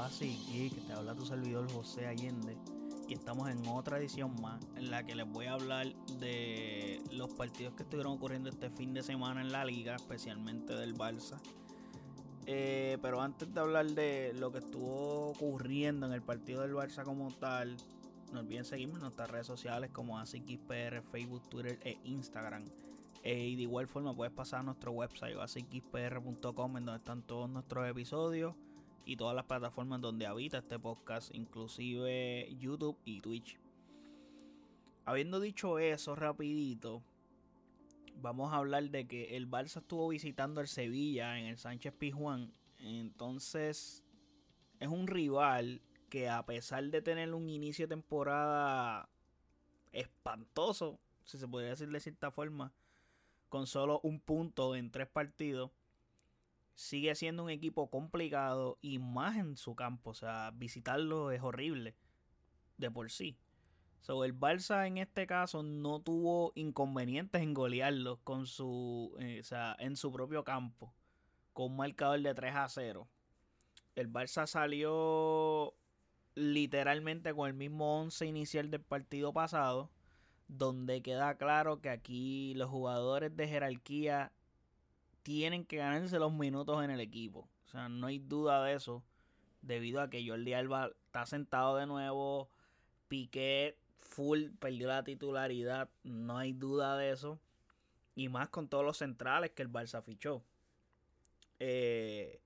Oasis Geek, te habla tu servidor José Allende y estamos en otra edición más en la que les voy a hablar de los partidos que estuvieron ocurriendo este fin de semana en la liga, especialmente del Barça. Eh, pero antes de hablar de lo que estuvo ocurriendo en el partido del Barça como tal, no olviden seguirme en nuestras redes sociales como ASICXPR, Facebook, Twitter e Instagram. Eh, y de igual forma puedes pasar a nuestro website asicxpr.com en donde están todos nuestros episodios y todas las plataformas donde habita este podcast, inclusive YouTube y Twitch. Habiendo dicho eso rapidito, vamos a hablar de que el Barça estuvo visitando el Sevilla en el Sánchez Pizjuán. Entonces es un rival que a pesar de tener un inicio de temporada espantoso, si se podría decir de cierta forma, con solo un punto en tres partidos, sigue siendo un equipo complicado y más en su campo. O sea, visitarlo es horrible de por sí. So, el Barça en este caso no tuvo inconvenientes en golearlo con su, eh, o sea, en su propio campo, con un marcador de 3 a 0. El Barça salió literalmente con el mismo 11 inicial del partido pasado, donde queda claro que aquí los jugadores de jerarquía tienen que ganarse los minutos en el equipo. O sea, no hay duda de eso. Debido a que Jordi Alba está sentado de nuevo. Piqué full perdió la titularidad. No hay duda de eso. Y más con todos los centrales que el Barça fichó. Eh,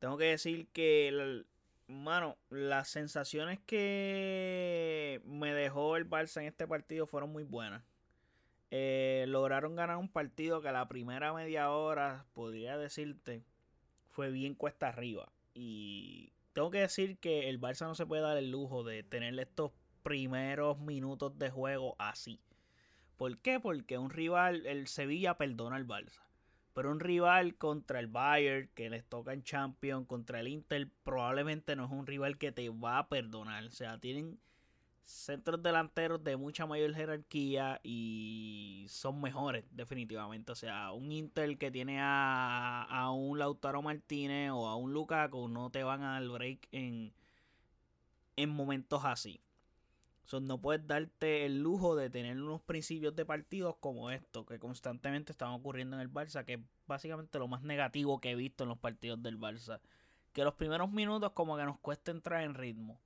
tengo que decir que, mano, las sensaciones que me dejó el Barça en este partido fueron muy buenas. Eh, lograron ganar un partido que a la primera media hora, podría decirte, fue bien cuesta arriba. Y tengo que decir que el Barça no se puede dar el lujo de tener estos primeros minutos de juego así. ¿Por qué? Porque un rival, el Sevilla perdona al Barça. Pero un rival contra el Bayern, que les toca en Champions, contra el Inter, probablemente no es un rival que te va a perdonar. O sea, tienen centros delanteros de mucha mayor jerarquía y son mejores definitivamente. O sea, un Inter que tiene a, un Lautaro Martínez o a un Lukaku no te van a dar break en, en momentos así. no puedes darte el lujo de tener unos principios de partidos como estos que constantemente están ocurriendo en el Barça, que es básicamente lo más negativo que he visto en los partidos del Barça. Que los primeros minutos como que nos cuesta entrar en ritmo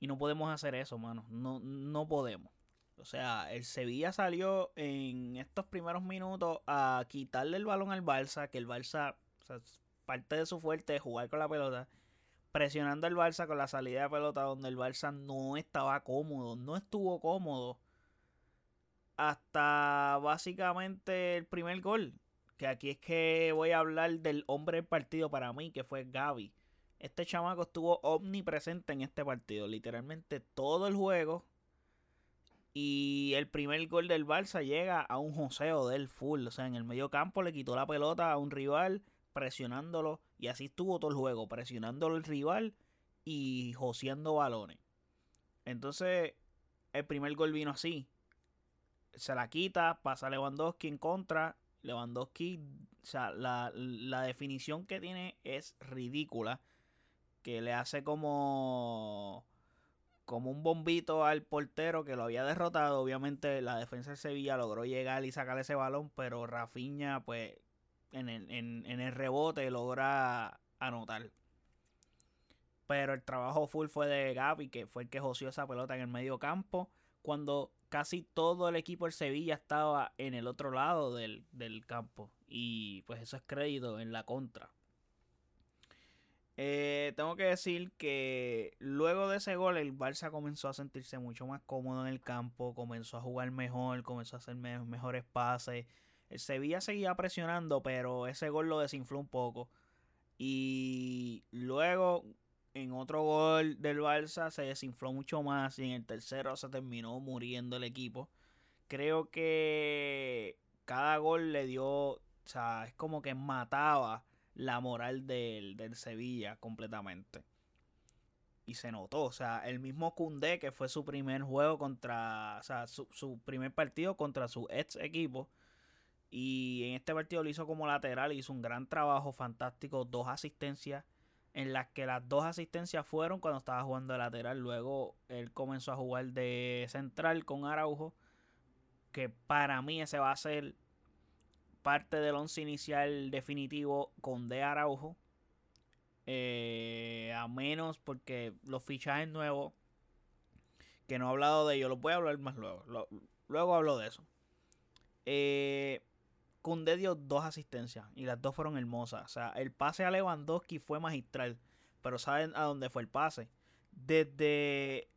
y no podemos hacer eso, mano. No, no podemos. O sea, el Sevilla salió en estos primeros minutos a quitarle el balón al Barça, que el Barça, o sea, parte de su fuerte es jugar con la pelota, presionando al Barça con la salida de pelota donde el Barça no estaba cómodo, no estuvo cómodo hasta básicamente el primer gol. Que aquí es que voy a hablar del hombre del partido para mí, que fue Gaby. Este chamaco estuvo omnipresente en este partido. Literalmente todo el juego. Y el primer gol del Barça llega a un joseo del full. O sea, en el medio campo le quitó la pelota a un rival, presionándolo. Y así estuvo todo el juego, presionándolo el rival y joseando balones. Entonces, el primer gol vino así. Se la quita, pasa Lewandowski en contra. Lewandowski, o sea, la, la definición que tiene es ridícula que le hace como como un bombito al portero que lo había derrotado. Obviamente la defensa de Sevilla logró llegar y sacar ese balón, pero Rafinha pues en el, en, el rebote logra anotar. Pero el trabajo full fue de Gaby, que fue el que joció esa pelota en el medio campo. Cuando casi todo el equipo del Sevilla estaba en el otro lado del, del campo. Y pues eso es crédito en la contra. Eh, tengo que decir que luego de ese gol el Barça comenzó a sentirse mucho más cómodo en el campo, comenzó a jugar mejor, comenzó a hacer mejores pases. El Sevilla seguía presionando, pero ese gol lo desinfló un poco. Y luego en otro gol del Barça se desinfló mucho más y en el tercero se terminó muriendo el equipo. Creo que cada gol le dio, o sea, es como que mataba la moral del, del Sevilla completamente. Y se notó, o sea, el mismo Kunde que fue su primer juego contra, o sea, su, su primer partido contra su ex equipo. Y en este partido lo hizo como lateral, hizo un gran trabajo, fantástico, dos asistencias. en las que las dos asistencias fueron cuando estaba jugando de lateral. Luego él comenzó a jugar de central con Araujo, que para mí ese va a ser parte del once inicial definitivo con De Araujo. Eh, a menos porque los fichajes nuevos, que no he hablado de ellos, los voy a hablar más luego. luego hablo de eso. Eh, dio dos asistencias y las dos fueron hermosas. O sea, el pase a Lewandowski fue magistral. Pero ¿saben a dónde fue el pase? Desde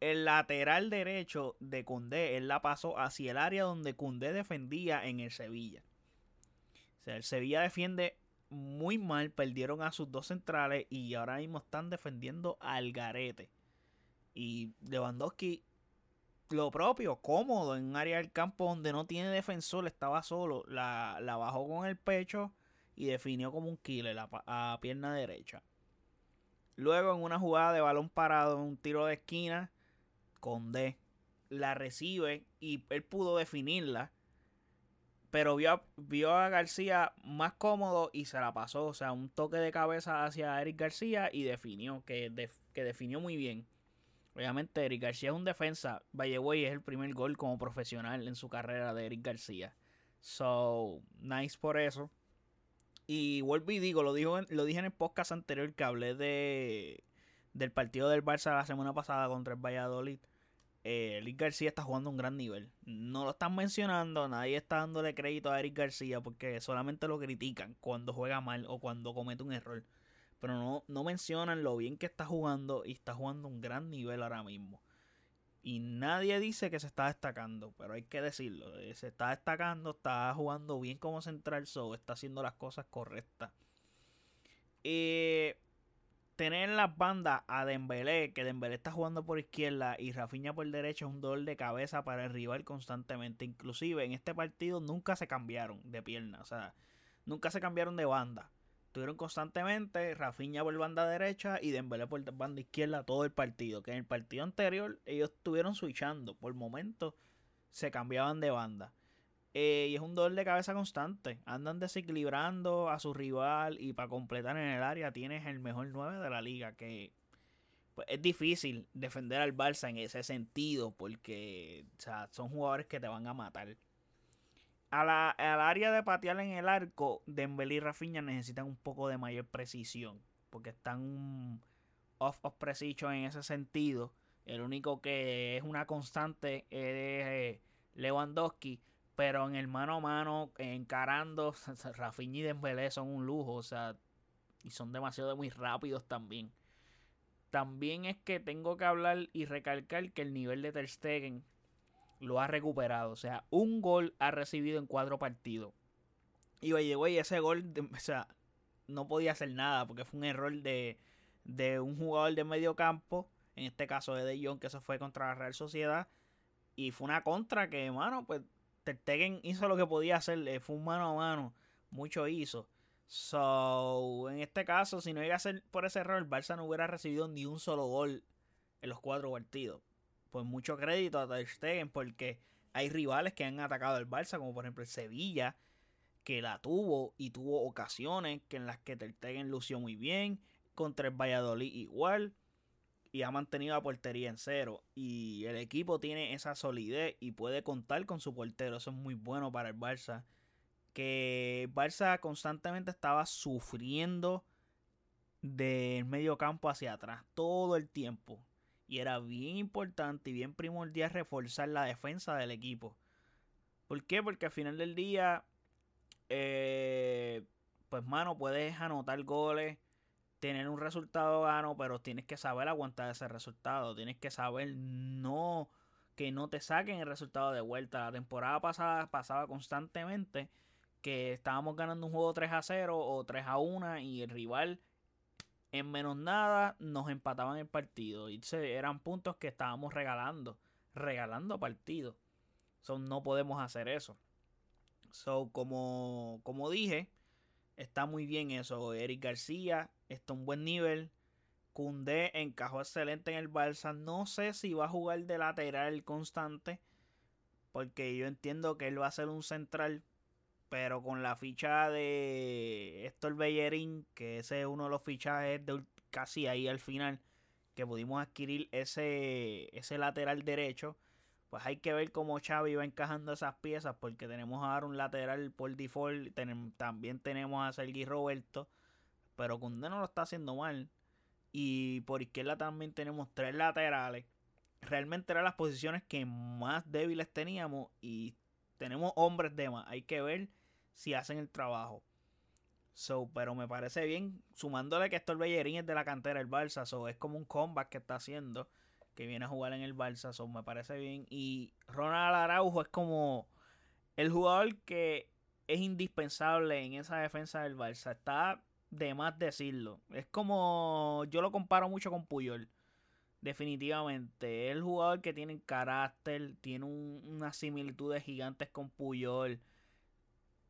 el lateral derecho de Cundé, él la pasó hacia el área donde Cundé defendía en el Sevilla. O sea, el Sevilla defiende muy mal, perdieron a sus dos centrales y ahora mismo están defendiendo al garete. Y Lewandowski lo propio, cómodo en un área del campo donde no tiene defensor, estaba solo, la, bajó con el pecho y definió como un killer a, pierna derecha. Luego en una jugada de balón parado, en un tiro de esquina, con D, la recibe y él pudo definirla. Pero vio, vio a García más cómodo y se la pasó. O sea, un toque de cabeza hacia Eric García y definió, que, que definió muy bien. Obviamente, Eric García es un defensa. Valleway es el primer gol como profesional en su carrera de Eric García. So, nice por eso. Y vuelvo y digo, lo, dijo, lo dije en el podcast anterior que hablé de del partido del Barça la semana pasada contra el Valladolid. Eh, Eric García está jugando un gran nivel. No lo están mencionando, nadie está dándole crédito a Eric García porque solamente lo critican cuando juega mal o cuando comete un error pero no, no mencionan lo bien que está jugando y está jugando un gran nivel ahora mismo. Y nadie dice que se está destacando, pero hay que decirlo. Eh, se está destacando, está jugando bien como central, so está haciendo las cosas correctas. Eh, tener en las bandas a Dembélé, que Dembélé está jugando por izquierda y Rafinha por derecha es un dolor de cabeza para el rival constantemente. Inclusive en este partido nunca se cambiaron de pierna, o sea, nunca se cambiaron de banda. Tuvieron constantemente Rafinha por banda derecha y Dembélé por banda izquierda todo el partido. Que en el partido anterior ellos estuvieron switchando. Por momentos se cambiaban de banda. Eh, y es un dolor de cabeza constante. Andan desequilibrando a su rival y para completar en el área tienes el mejor 9 de la liga. Que pues, es difícil defender al Barça en ese sentido porque son jugadores que te van a matar a la, al área de patear en el arco, Dembélé y Rafinha necesitan un poco de mayor precisión. Porque están off of precision en ese sentido. El único que es una constante es eh, Lewandowski. Pero en el mano a mano, encarando, Rafinha y Dembélé son un lujo. O sea, y son demasiado muy rápidos también. También es que tengo que hablar y recalcar que el nivel de Ter Stegen lo ha recuperado. O sea, un gol ha recibido en cuatro partidos. Y oye, güey, ese gol, o sea, no podía hacer nada porque fue un error de, de un jugador de medio campo. En este caso de De Jong, que se fue contra la Real Sociedad. Y fue una contra que, mano, pues Ter Stegen hizo lo que podía hacer. Eh, fue un mano a mano. Mucho hizo. So, en este caso, si no iba a ser por ese error, el Barça no hubiera recibido ni un solo gol en los cuatro partidos pues mucho crédito a Ter Stegen porque hay rivales que han atacado al Barça, como por ejemplo el Sevilla, que la tuvo y tuvo ocasiones que en las que Ter Stegen lució muy bien, contra el Valladolid igual, y ha mantenido la portería en cero. Y el equipo tiene esa solidez y puede contar con su portero, eso es muy bueno para el Barça. Que el Barça constantemente estaba sufriendo del medio campo hacia atrás todo el tiempo y era bien importante y bien primordial reforzar la defensa del equipo. ¿Por qué? Porque al final del día, eh, pues mano, puedes anotar goles, tener un resultado gano, pero tienes que saber aguantar ese resultado. Tienes que saber no que no te saquen el resultado de vuelta. La temporada pasada pasaba constantemente que estábamos ganando un juego 3 a 0 o 3 a 1 y el rival en menos nada nos empataban el partido. Y eran puntos que estábamos regalando. Regalando partidos. So, no podemos hacer eso. So, como, como dije, está muy bien eso. Eric García está un buen nivel. Cundé encajó excelente en el Barça. No sé si va a jugar de lateral constante. Porque yo entiendo que él va a ser un central. pero con la ficha de Héctor Bellerín, que ese es uno de los fichajes de casi ahí al final, que pudimos adquirir ese, ese lateral derecho, pues hay que ver cómo Xavi va encajando esas piezas, porque tenemos ahora un lateral por default, también tenemos a Sergi Roberto, pero Cundé no lo está haciendo mal. Y por izquierda también tenemos tres laterales. Realmente eran las posiciones que más débiles teníamos y tenemos hombres de más. Hay que ver si hacen el trabajo. So, pero me parece bien, sumándole que esto el Bellerín es de la cantera del Barça, so, es como un comeback que está haciendo, que viene a jugar en el Barça, me parece bien. Y Ronald Araujo es como el jugador que es indispensable en esa defensa del Barça. Está de más decirlo. Es como, yo lo comparo mucho con Puyol. Definitivamente. Es el jugador que tiene carácter, tiene un, unas similitudes gigantes con Puyol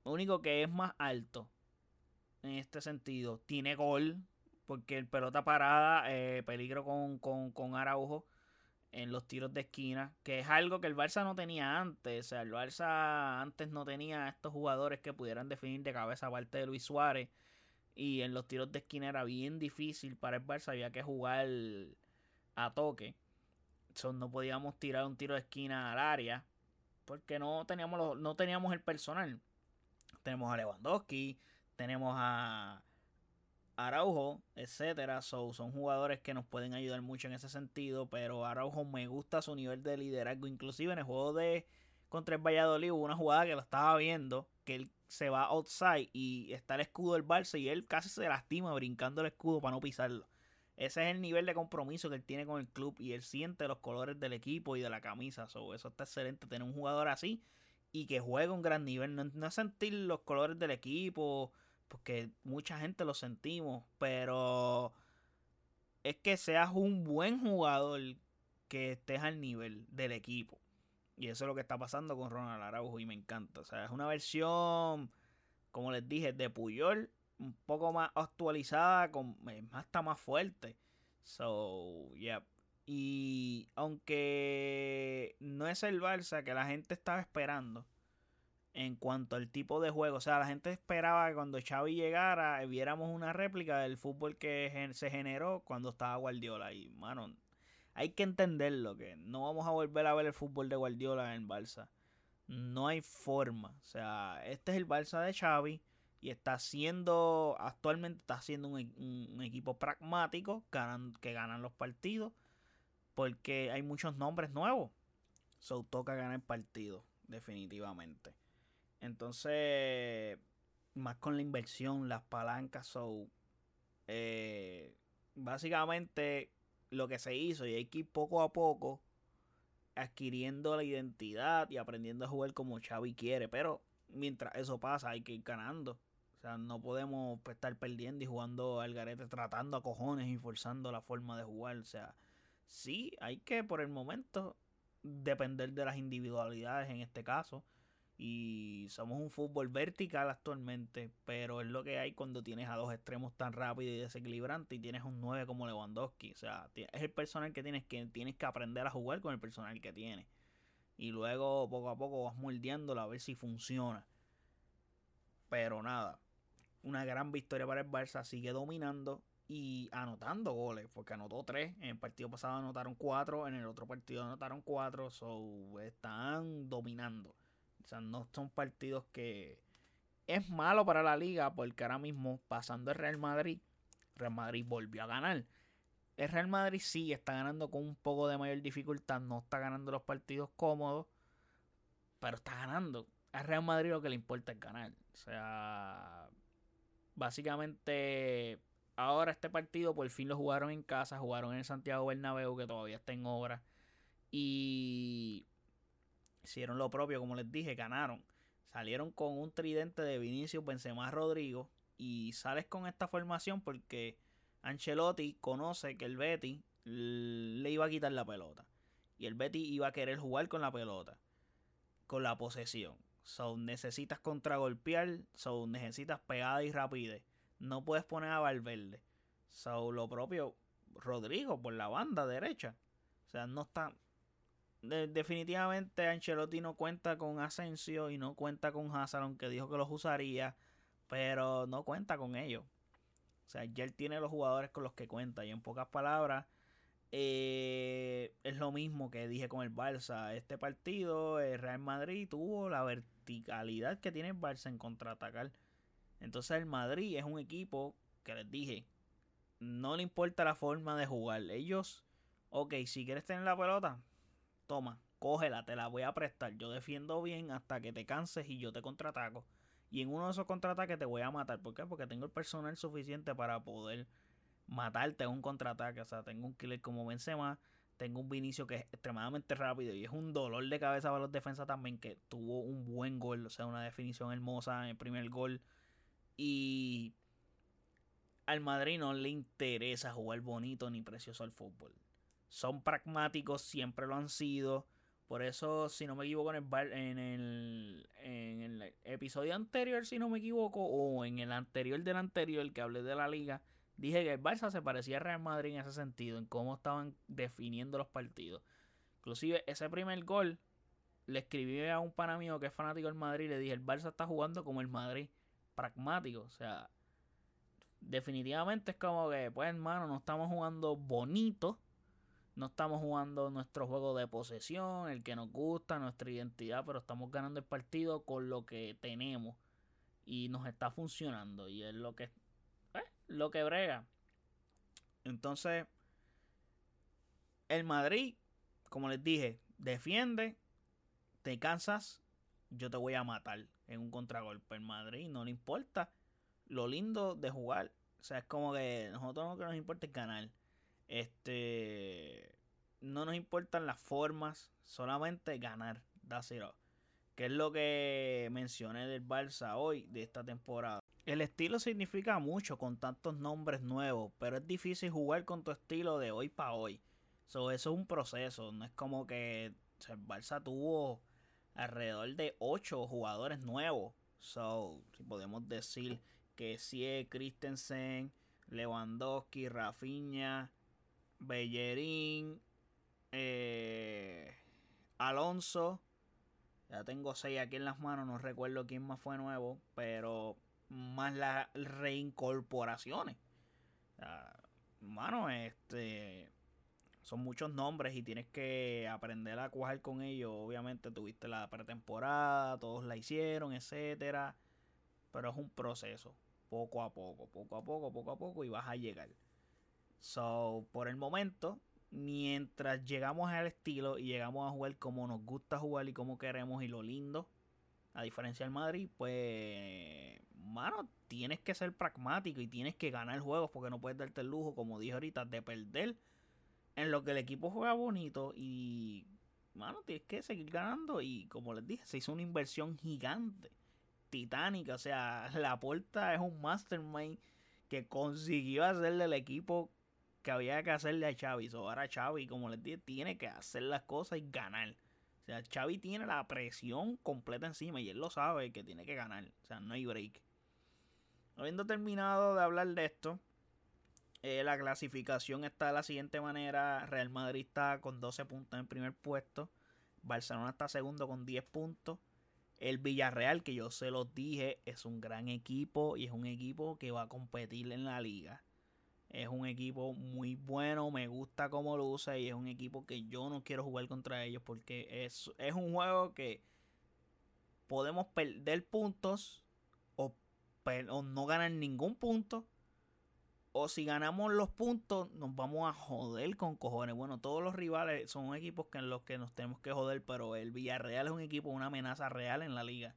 lo único que es más alto en este sentido. Tiene gol. Porque el pelota parada, eh, peligro con, con, Araujo en los tiros de esquina. Que es algo que el Barça no tenía antes. O sea, el Barça antes no tenía estos jugadores que pudieran definir de cabeza aparte de Luis Suárez. Y en los tiros de esquina era bien difícil para el Barça. Había que jugar a toque. So, no podíamos tirar un tiro de esquina al área. Porque no teníamos, no teníamos el personal tenemos a Lewandowski, tenemos a Araujo, etcétera. son jugadores que nos pueden ayudar mucho en ese sentido. Pero Araujo me gusta su nivel de liderazgo. Inclusive en el juego de contra el Valladolid hubo una jugada que lo estaba viendo. Que él se va outside y está el escudo del Barça. Y él casi se lastima brincando el escudo para no pisarlo. Ese es el nivel de compromiso que él tiene con el club. Y él siente los colores del equipo y de la camisa. eso está excelente tener un jugador así y que juega un gran nivel. No, sentir los colores del equipo, porque mucha gente lo sentimos, pero es que seas un buen jugador que estés al nivel del equipo. Y eso es lo que está pasando con Ronald Araujo y me encanta. O sea, es una versión, como les dije, de Puyol, un poco más actualizada, con, está más fuerte. So, yeah. Y aunque no es el Barça que la gente estaba esperando en cuanto al tipo de juego, o sea, la gente esperaba que cuando Xavi llegara viéramos una réplica del fútbol que se generó cuando estaba Guardiola. Y, mano, hay que entenderlo, que no vamos a volver a ver el fútbol de Guardiola en Barça. No hay forma. O sea, este es el Barça de Xavi y está siendo, actualmente está siendo un, equipo pragmático que ganan los partidos porque hay muchos nombres nuevos. So toca ganar el partido, definitivamente. Entonces, más con la inversión, las palancas, so eh, básicamente lo que se hizo y hay que ir poco a poco adquiriendo la identidad y aprendiendo a jugar como Xavi quiere, pero mientras eso pasa hay que ir ganando. O sea, no podemos pues, estar perdiendo y jugando al garete, tratando a cojones y forzando la forma de jugar. O sea, sí, hay que por el momento depender de las individualidades en este caso. Y somos un fútbol vertical actualmente, pero es lo que hay cuando tienes a dos extremos tan rápidos y desequilibrantes y tienes un 9 como Lewandowski. O sea, es el personal que tienes que, tienes que aprender a jugar con el personal que tienes. Y luego poco a poco vas moldeándolo a ver si funciona. Pero nada, una gran victoria para el Barça, sigue dominando y anotando goles, porque anotó tres. En el partido pasado anotaron cuatro, en el otro partido anotaron cuatro, so están dominando. O sea, no son partidos que es malo para la liga, porque ahora mismo pasando el Real Madrid, Real Madrid volvió a ganar. El Real Madrid sí está ganando con un poco de mayor dificultad, no está ganando los partidos cómodos, pero está ganando. A Real Madrid lo que le importa es ganar. O sea, básicamente ahora este partido por fin lo jugaron en casa, jugaron en Santiago Bernabéu que todavía está en obra y hicieron lo propio, como les dije, ganaron. Salieron con un tridente de Vinicius, Benzema, Rodrigo y sales con esta formación porque Ancelotti conoce que el Betty le iba a quitar la pelota y el Betty iba a querer jugar con la pelota, con la posesión. So necesitas contragolpear, so necesitas pegada y rapidez no puedes poner a Valverde. So, lo propio Rodrigo por la banda derecha. O sea, no está. Definitivamente Ancelotti no cuenta con Asensio y no cuenta con Hazard, aunque dijo que los usaría, pero no cuenta con ellos. O sea, ya él tiene los jugadores con los que cuenta y en pocas palabras eh, es lo mismo que dije con el Barça. Este partido, el Real Madrid tuvo la verticalidad que tiene el Barça en contraatacar. Entonces el Madrid es un equipo que les dije, no le importa la forma de jugar. Ellos, ok, si quieres tener la pelota, toma, cógela, te la voy a prestar. Yo defiendo bien hasta que te canses y yo te contraataco. Y en uno de esos contraataques te voy a matar. ¿Por qué? Porque tengo el personal suficiente para poder matarte en un contraataque. O sea, tengo un killer como Benzema, tengo un Vinicio que es extremadamente rápido y es un dolor de cabeza para los defensas también que tuvo un buen gol, o sea, una definición hermosa en el primer gol. Y al Madrid no le interesa jugar bonito ni precioso al fútbol. Son pragmáticos, siempre lo han sido. Por eso, si no me equivoco, en el, en el, en el episodio anterior, si no me equivoco, o en el anterior del anterior que hablé de la liga, Dije que el Barça se parecía a Real Madrid en ese sentido, en cómo estaban definiendo los partidos. Inclusive ese primer gol le escribí a un pana mío que es fanático del Madrid le dije, el Barça está jugando como el Madrid, pragmático, o sea, definitivamente es como que, pues hermano, no estamos jugando bonito, no estamos jugando nuestro juego de posesión, el que nos gusta, nuestra identidad, pero estamos ganando el partido con lo que tenemos y nos está funcionando y es lo que lo que brega. Entonces, el Madrid, como les dije, defiende, te cansas, yo te voy a matar en un contragolpe. El Madrid no le importa lo lindo de jugar. O sea, es como que nosotros lo que nos importa es ganar. Este. No nos importan las formas, solamente ganar. It Que es lo que mencioné del Barça hoy, de esta temporada. El estilo significa mucho con tantos nombres nuevos, pero es difícil jugar con tu estilo de hoy para hoy. eso es un proceso, no es como que el Barça tuvo alrededor de 8 jugadores nuevos. So, podemos decir que es Christensen, Lewandowski, Rafinha, Bellerín, eh, Alonso. Ya tengo 6 aquí en las manos, no recuerdo quién más fue nuevo, pero más las reincorporaciones. mano, este son muchos nombres y tienes que aprender a cuajar con ellos. Obviamente tuviste la pretemporada, todos la hicieron, etcétera. Pero es un proceso, poco a poco, poco a poco, poco a poco y vas a llegar. So, por el momento, mientras llegamos al estilo y llegamos a jugar como nos gusta jugar y como queremos y lo lindo, a diferencia del Madrid, pues mano, tienes que ser pragmático y tienes que ganar juegos porque no puedes darte el lujo, como dije ahorita, de perder en lo que el equipo juega bonito y, mano, tienes que seguir ganando. Y como les dije, se hizo una inversión gigante, titánica, o sea, la puerta es un mastermind que consiguió hacerle el equipo que había que hacerle a Xavi. So, ahora Xavi, como les dije, tiene que hacer las cosas y ganar. O sea, Xavi tiene la presión completa encima y él lo sabe que tiene que ganar. O sea, no hay break. Habiendo terminado de hablar de esto, eh, la clasificación está de la siguiente manera. Real Madrid está con 12 puntos en primer puesto. Barcelona está segundo con 10 puntos. El Villarreal, que yo se los dije, es un gran equipo y es un equipo que va a competir en la liga. Es un equipo muy bueno, me gusta cómo usa y es un equipo que yo no quiero jugar contra ellos porque es, es un juego que podemos perder puntos o no ganan ningún punto. O si ganamos los puntos, nos vamos a joder con cojones. Bueno, todos los rivales son equipos en los que nos tenemos que joder, pero el Villarreal es un equipo, una amenaza real en la liga.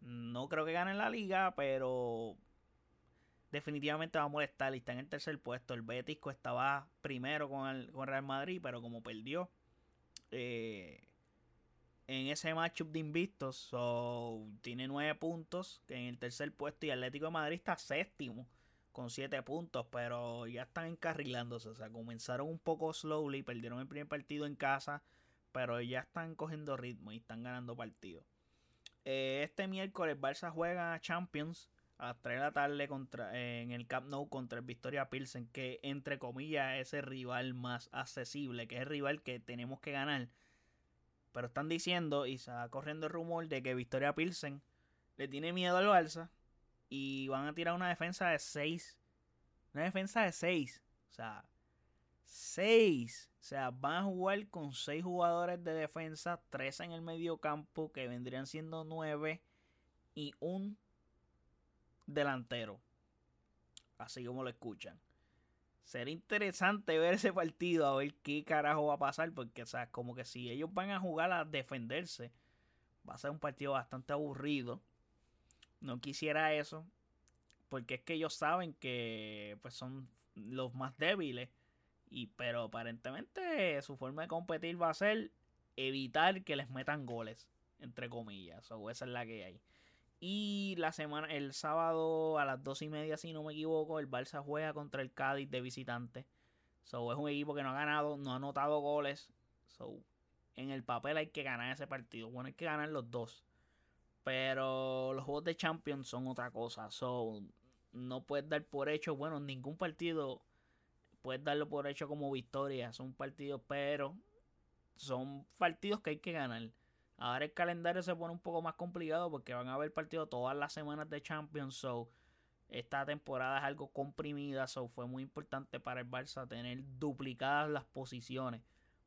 No creo que gane la liga, pero definitivamente va a molestar. Y está en el tercer puesto. El Betis estaba primero con el con Real Madrid, pero como perdió, eh, en ese matchup de invictos. So, tiene nueve puntos en el tercer puesto y Atlético de Madrid está séptimo con siete puntos, pero ya están encarrilándose. O sea, comenzaron un poco slowly, perdieron el primer partido en casa, pero ya están cogiendo ritmo y están ganando partidos. Eh, este miércoles Barça juega Champions a las 3 de la tarde contra, en el Camp Nou contra el Victoria Pilsen, que entre comillas es el rival más accesible, que es el rival que tenemos que ganar Pero están diciendo y se va corriendo el rumor de que Victoria Pilsen le tiene miedo al Barça y van a tirar una defensa de 6. Una defensa de 6. O sea, 6. O sea, van a jugar con 6 jugadores de defensa, 3 en el medio campo, que vendrían siendo 9, y un delantero. Así como lo escuchan. Será interesante ver ese partido, a ver qué carajo va a pasar, porque, o sea, como que si ellos van a jugar a defenderse, va a ser un partido bastante aburrido. No quisiera eso, porque es que ellos saben que pues son los más débiles y pero aparentemente su forma de competir va a ser evitar que les metan goles, entre comillas. O esa es la que hay. Y la semana, el sábado a las dos y media, si no me equivoco, el Barça juega contra el Cádiz de visitante. So, es un equipo que no ha ganado, no ha anotado goles. So, en el papel hay que ganar ese partido. Bueno, hay que ganar los dos. Pero los juegos de Champions son otra cosa. So, no puedes dar por hecho, bueno, ningún partido puedes darlo por hecho como victoria. Son partidos, pero son partidos que hay que ganar. Ahora el calendario se pone un poco más complicado porque van a haber partidos todas las semanas de Champions. So, esta temporada es algo comprimida. So, fue muy importante para el Barça tener duplicadas las posiciones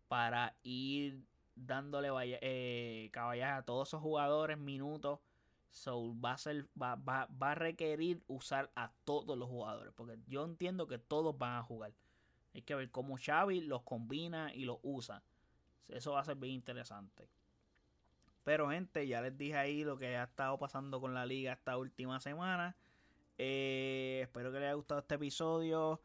para ir dándole eh, caballas a todos esos jugadores, minutos. So, va a, ser, va, va, va a requerir usar a todos los jugadores. Porque yo entiendo que todos van a jugar. Hay que ver cómo Xavi los combina y los usa. Eso va a ser bien interesante. Pero gente, ya les dije ahí lo que ha estado pasando con la liga esta última semana. Eh, espero que les haya gustado este episodio.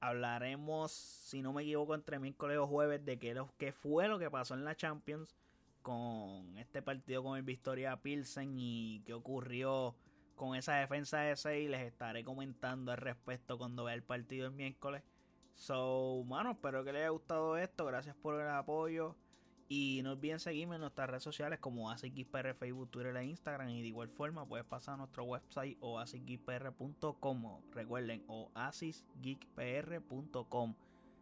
Hablaremos, si no me equivoco, entre miércoles o jueves de qué, qué fue lo que pasó en la Champions con este partido con el Victoria Pilsen y qué ocurrió con esa defensa de 6. Les estaré comentando al respecto cuando vea el partido el miércoles. So, mano, espero que les haya gustado esto. Gracias por el apoyo. Y no olviden seguirme en nuestras redes sociales como AsicGeekPR, Facebook, Twitter e Instagram. Y de igual forma puedes pasar a nuestro website o asicgeekpr.com. Recuerden, o asicgeekpr.com.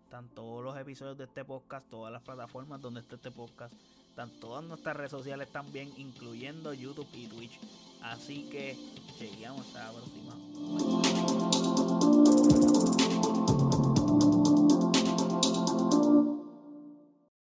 Están todos los episodios de este podcast, todas las plataformas donde esté este podcast. Están todas nuestras redes sociales también, incluyendo YouTube y Twitch. Así que llegamos hasta la próxima.